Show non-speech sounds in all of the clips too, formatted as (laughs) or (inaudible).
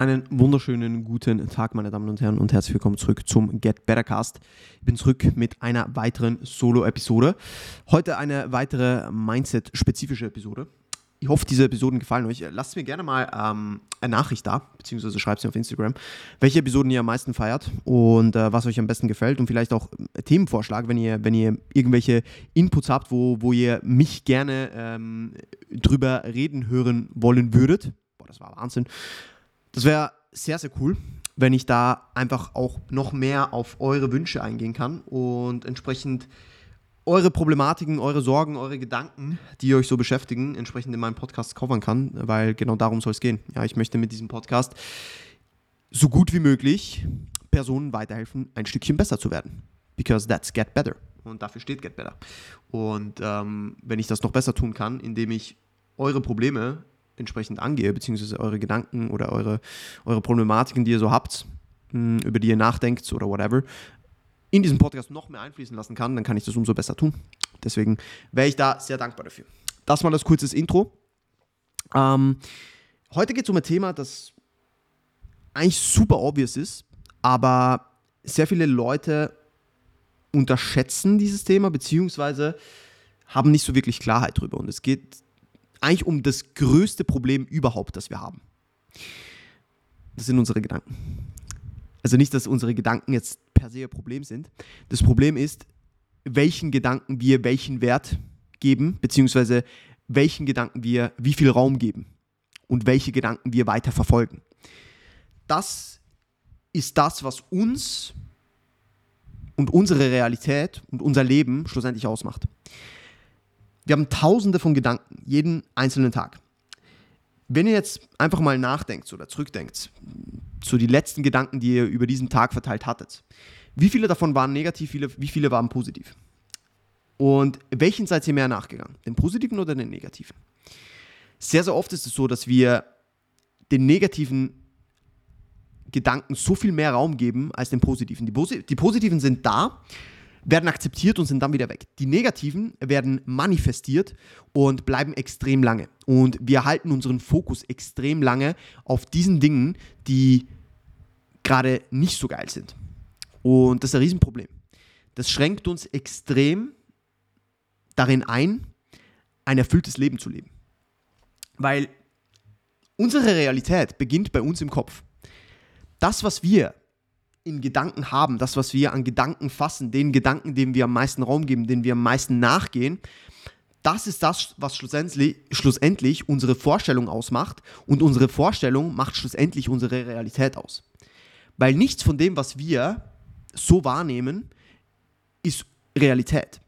Einen wunderschönen guten Tag, meine Damen und Herren, und herzlich willkommen zurück zum Get Better Cast. Ich bin zurück mit einer weiteren Solo-Episode. Heute eine weitere Mindset-spezifische Episode. Ich hoffe, diese Episoden gefallen euch. Lasst mir gerne mal ähm, eine Nachricht da, beziehungsweise schreibt sie auf Instagram, welche Episoden ihr am meisten feiert und äh, was euch am besten gefällt und vielleicht auch äh, Themenvorschlag, wenn ihr, wenn ihr irgendwelche Inputs habt, wo, wo ihr mich gerne ähm, drüber reden hören wollen würdet. Boah, das war Wahnsinn. Das wäre sehr, sehr cool, wenn ich da einfach auch noch mehr auf eure Wünsche eingehen kann und entsprechend eure Problematiken, eure Sorgen, eure Gedanken, die euch so beschäftigen, entsprechend in meinem Podcast covern kann, weil genau darum soll es gehen. Ja, ich möchte mit diesem Podcast so gut wie möglich Personen weiterhelfen, ein Stückchen besser zu werden. Because that's get better. Und dafür steht Get Better. Und ähm, wenn ich das noch besser tun kann, indem ich eure Probleme entsprechend angehe, beziehungsweise eure Gedanken oder eure, eure Problematiken, die ihr so habt, hm, über die ihr nachdenkt oder whatever, in diesem Podcast noch mehr einfließen lassen kann, dann kann ich das umso besser tun. Deswegen wäre ich da sehr dankbar dafür. Das mal das kurzes Intro. Ähm, heute geht es um ein Thema, das eigentlich super obvious ist, aber sehr viele Leute unterschätzen dieses Thema, beziehungsweise haben nicht so wirklich Klarheit drüber. Und es geht eigentlich um das größte Problem überhaupt, das wir haben. Das sind unsere Gedanken. Also nicht, dass unsere Gedanken jetzt per se ein Problem sind. Das Problem ist, welchen Gedanken wir welchen Wert geben, beziehungsweise welchen Gedanken wir wie viel Raum geben und welche Gedanken wir weiter verfolgen. Das ist das, was uns und unsere Realität und unser Leben schlussendlich ausmacht. Wir haben tausende von Gedanken, jeden einzelnen Tag. Wenn ihr jetzt einfach mal nachdenkt oder zurückdenkt, zu die letzten Gedanken, die ihr über diesen Tag verteilt hattet, wie viele davon waren negativ, wie viele waren positiv? Und welchen seid ihr mehr nachgegangen? Den positiven oder den negativen? Sehr, sehr oft ist es so, dass wir den negativen Gedanken so viel mehr Raum geben als den positiven. Die, Posi die positiven sind da, werden akzeptiert und sind dann wieder weg. Die negativen werden manifestiert und bleiben extrem lange. Und wir halten unseren Fokus extrem lange auf diesen Dingen, die gerade nicht so geil sind. Und das ist ein Riesenproblem. Das schränkt uns extrem darin ein, ein erfülltes Leben zu leben. Weil unsere Realität beginnt bei uns im Kopf. Das, was wir in Gedanken haben, das, was wir an Gedanken fassen, den Gedanken, dem wir am meisten Raum geben, den wir am meisten nachgehen, das ist das, was schlussendlich, schlussendlich unsere Vorstellung ausmacht und unsere Vorstellung macht schlussendlich unsere Realität aus. Weil nichts von dem, was wir so wahrnehmen, ist Realität.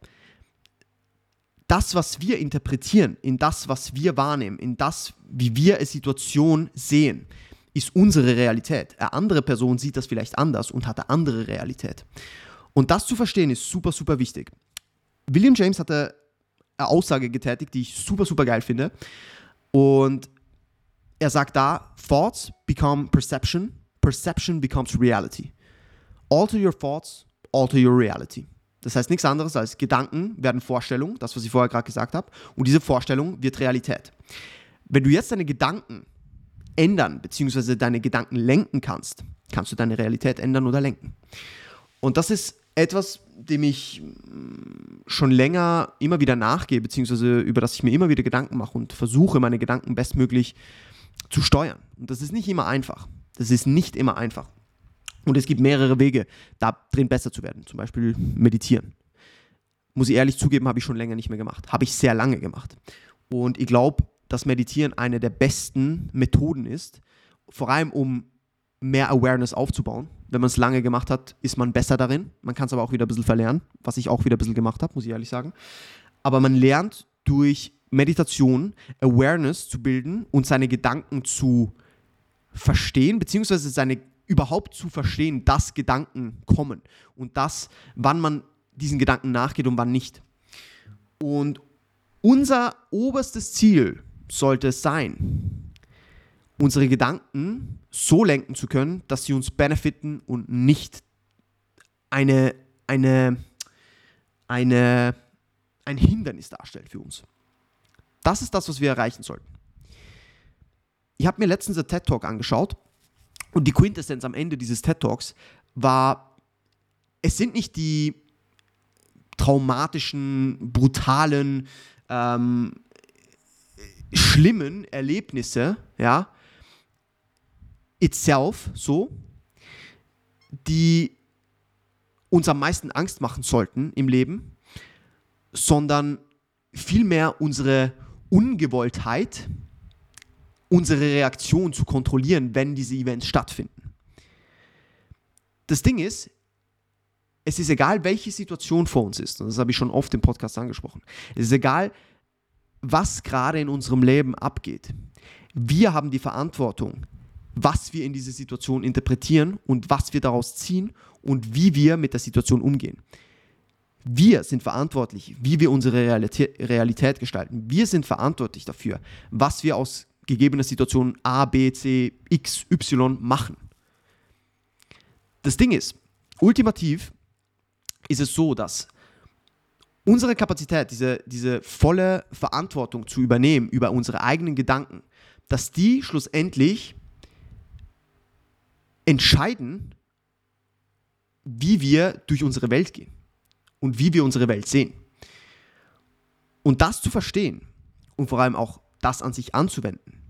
Das, was wir interpretieren, in das, was wir wahrnehmen, in das, wie wir eine Situation sehen, ist unsere Realität. Eine andere Person sieht das vielleicht anders und hat eine andere Realität. Und das zu verstehen ist super, super wichtig. William James hatte eine Aussage getätigt, die ich super, super geil finde. Und er sagt da, Thoughts become perception, perception becomes reality. Alter your thoughts, alter your reality. Das heißt nichts anderes als Gedanken werden Vorstellung, das, was ich vorher gerade gesagt habe, und diese Vorstellung wird Realität. Wenn du jetzt deine Gedanken ändern, beziehungsweise deine Gedanken lenken kannst, kannst du deine Realität ändern oder lenken. Und das ist etwas, dem ich mm, schon länger immer wieder nachgehe, beziehungsweise über das ich mir immer wieder Gedanken mache und versuche, meine Gedanken bestmöglich zu steuern. Und das ist nicht immer einfach. Das ist nicht immer einfach. Und es gibt mehrere Wege, da drin besser zu werden. Zum Beispiel meditieren. Muss ich ehrlich zugeben, habe ich schon länger nicht mehr gemacht. Habe ich sehr lange gemacht. Und ich glaube, dass Meditieren eine der besten Methoden ist, vor allem um mehr Awareness aufzubauen. Wenn man es lange gemacht hat, ist man besser darin. Man kann es aber auch wieder ein bisschen verlernen, was ich auch wieder ein bisschen gemacht habe, muss ich ehrlich sagen. Aber man lernt durch Meditation Awareness zu bilden und seine Gedanken zu verstehen, beziehungsweise seine überhaupt zu verstehen, dass Gedanken kommen und das, wann man diesen Gedanken nachgeht und wann nicht. Und unser oberstes Ziel sollte es sein, unsere Gedanken so lenken zu können, dass sie uns benefiten und nicht eine, eine, eine, ein Hindernis darstellt für uns. Das ist das, was wir erreichen sollten. Ich habe mir letztens einen TED Talk angeschaut Und die Quintessenz am Ende dieses TED Talks war, es sind nicht die traumatischen, brutalen, ähm, schlimmen Erlebnisse, ja, itself so, die uns am meisten Angst machen sollten im Leben, sondern vielmehr unsere Ungewolltheit, unsere Reaktion zu kontrollieren, wenn diese Events stattfinden. Das Ding ist, es ist egal, welche Situation vor uns ist, und das habe ich schon oft im Podcast angesprochen. Es ist egal, was gerade in unserem Leben abgeht. Wir haben die Verantwortung, was wir in diese Situation interpretieren und was wir daraus ziehen und wie wir mit der Situation umgehen. Wir sind verantwortlich, wie wir unsere Realität, gestalten. Wir sind verantwortlich dafür, was wir aus gegebener Situation A, B, C, X, Y machen. Das Ding ist, ultimativ ist es so, dass unsere Kapazität, diese, diese volle Verantwortung zu übernehmen über unsere eigenen Gedanken, dass die schlussendlich entscheiden, wie wir durch unsere Welt gehen und wie wir unsere Welt sehen. Und das zu verstehen und vor allem auch das an sich anzuwenden,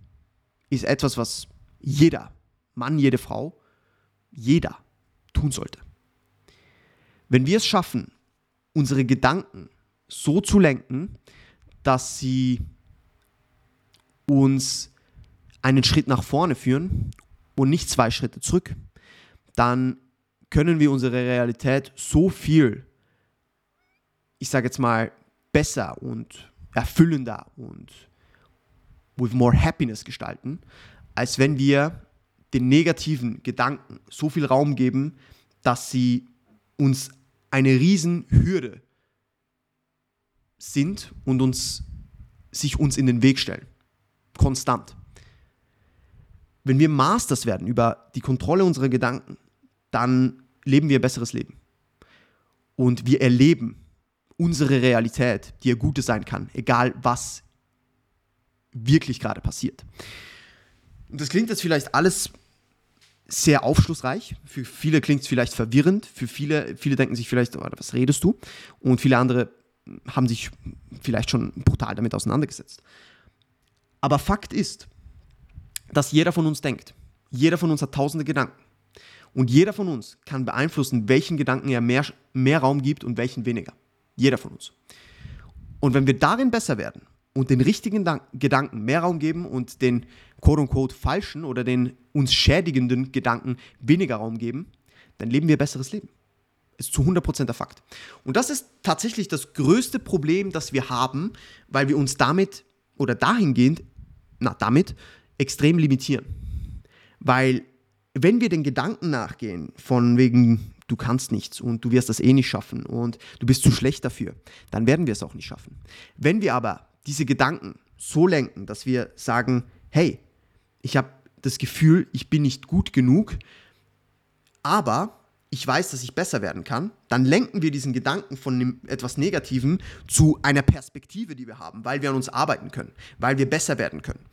ist etwas, was jeder Mann, jede Frau, jeder tun sollte. Wenn wir es schaffen, unsere Gedanken so zu lenken, dass sie uns einen Schritt nach vorne führen und nicht zwei Schritte zurück, dann können wir unsere Realität so viel, ich sage jetzt mal, besser und erfüllender und with more happiness gestalten, als wenn wir den negativen Gedanken so viel Raum geben, dass sie uns eine Riesenhürde sind und uns, sich uns in den Weg stellen. Konstant. Wenn wir Masters werden über die Kontrolle unserer Gedanken, dann leben wir ein besseres Leben. Und wir erleben unsere Realität, die ja Gute sein kann, egal was wirklich gerade passiert. Und das klingt jetzt vielleicht alles sehr aufschlussreich. Für viele klingt es vielleicht verwirrend. Für viele, viele denken sich vielleicht, oh, was redest du? Und viele andere haben sich vielleicht schon brutal damit auseinandergesetzt. Aber Fakt ist, dass jeder von uns denkt. Jeder von uns hat tausende Gedanken. Und jeder von uns kann beeinflussen, welchen Gedanken er mehr, mehr Raum gibt und welchen weniger. Jeder von uns. Und wenn wir darin besser werden und den richtigen Gedanken mehr Raum geben und den quote-unquote falschen oder den uns schädigenden Gedanken weniger Raum geben, dann leben wir besseres Leben. Ist zu 100% der Fakt. Und das ist tatsächlich das größte Problem, das wir haben, weil wir uns damit oder dahingehend, na damit, extrem limitieren. Weil wenn wir den Gedanken nachgehen, von wegen, du kannst nichts und du wirst das eh nicht schaffen und du bist zu schlecht dafür, dann werden wir es auch nicht schaffen. Wenn wir aber diese Gedanken so lenken, dass wir sagen, hey, ich habe das Gefühl, ich bin nicht gut genug, aber ich weiß, dass ich besser werden kann, dann lenken wir diesen Gedanken von etwas Negativen zu einer Perspektive, die wir haben, weil wir an uns arbeiten können, weil wir besser werden können.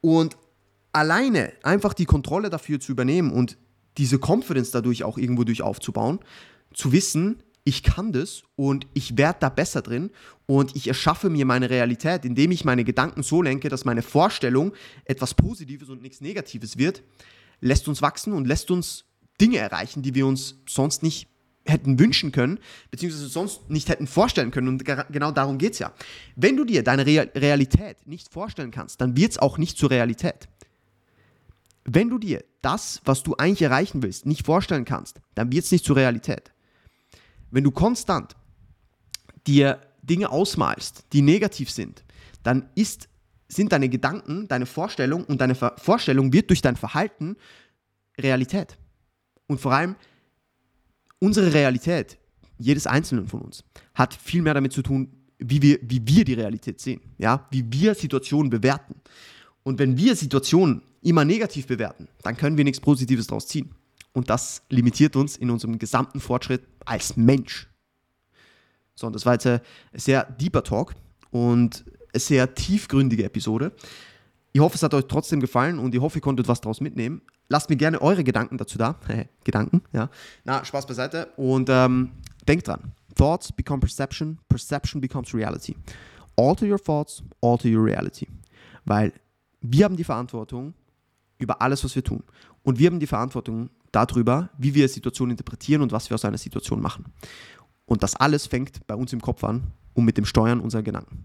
Und alleine einfach die Kontrolle dafür zu übernehmen und diese Confidence dadurch auch irgendwo durch aufzubauen, zu wissen, ich kann das und ich werde da besser drin und ich erschaffe mir meine Realität, indem ich meine Gedanken so lenke, dass meine Vorstellung etwas Positives und nichts Negatives wird, lässt uns wachsen und lässt uns Dinge erreichen, die wir uns sonst nicht hätten wünschen können, beziehungsweise sonst nicht hätten vorstellen können. Und genau darum geht es ja. Wenn du dir deine Realität nicht vorstellen kannst, dann wird es auch nicht zur Realität. Wenn du dir das, was du eigentlich erreichen willst, nicht vorstellen kannst, dann wird es nicht zur Realität. Wenn du konstant dir Dinge ausmalst, die negativ sind, dann ist, sind deine Gedanken, deine Vorstellung und deine Ver Vorstellung wird durch dein Verhalten Realität. Und vor allem unsere Realität, jedes Einzelnen von uns, hat viel mehr damit zu tun, wie wir, wie wir die Realität sehen, ja? wie wir Situationen bewerten. Und wenn wir Situationen immer negativ bewerten, dann können wir nichts Positives daraus ziehen. Und das limitiert uns in unserem gesamten Fortschritt als Mensch. So, und das war jetzt ein sehr deeper Talk und eine sehr tiefgründige Episode. Ich hoffe, es hat euch trotzdem gefallen und ich hoffe, ihr konntet was daraus mitnehmen. lasst mir gerne eure Gedanken dazu da. (laughs) Gedanken, ja. Na, Spaß beiseite. Und ähm, denkt dran. Thoughts become perception, perception becomes reality. Alter your thoughts, alter your reality. Weil wir haben die Verantwortung über alles, was wir tun. Und wir haben die Verantwortung darüber, wie wir Situationen interpretieren und was wir aus einer Situation machen. Und das alles fängt bei uns im Kopf an und mit dem Steuern unserer Gedanken.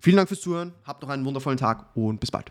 Vielen Dank fürs Zuhören, habt noch einen wundervollen Tag und bis bald.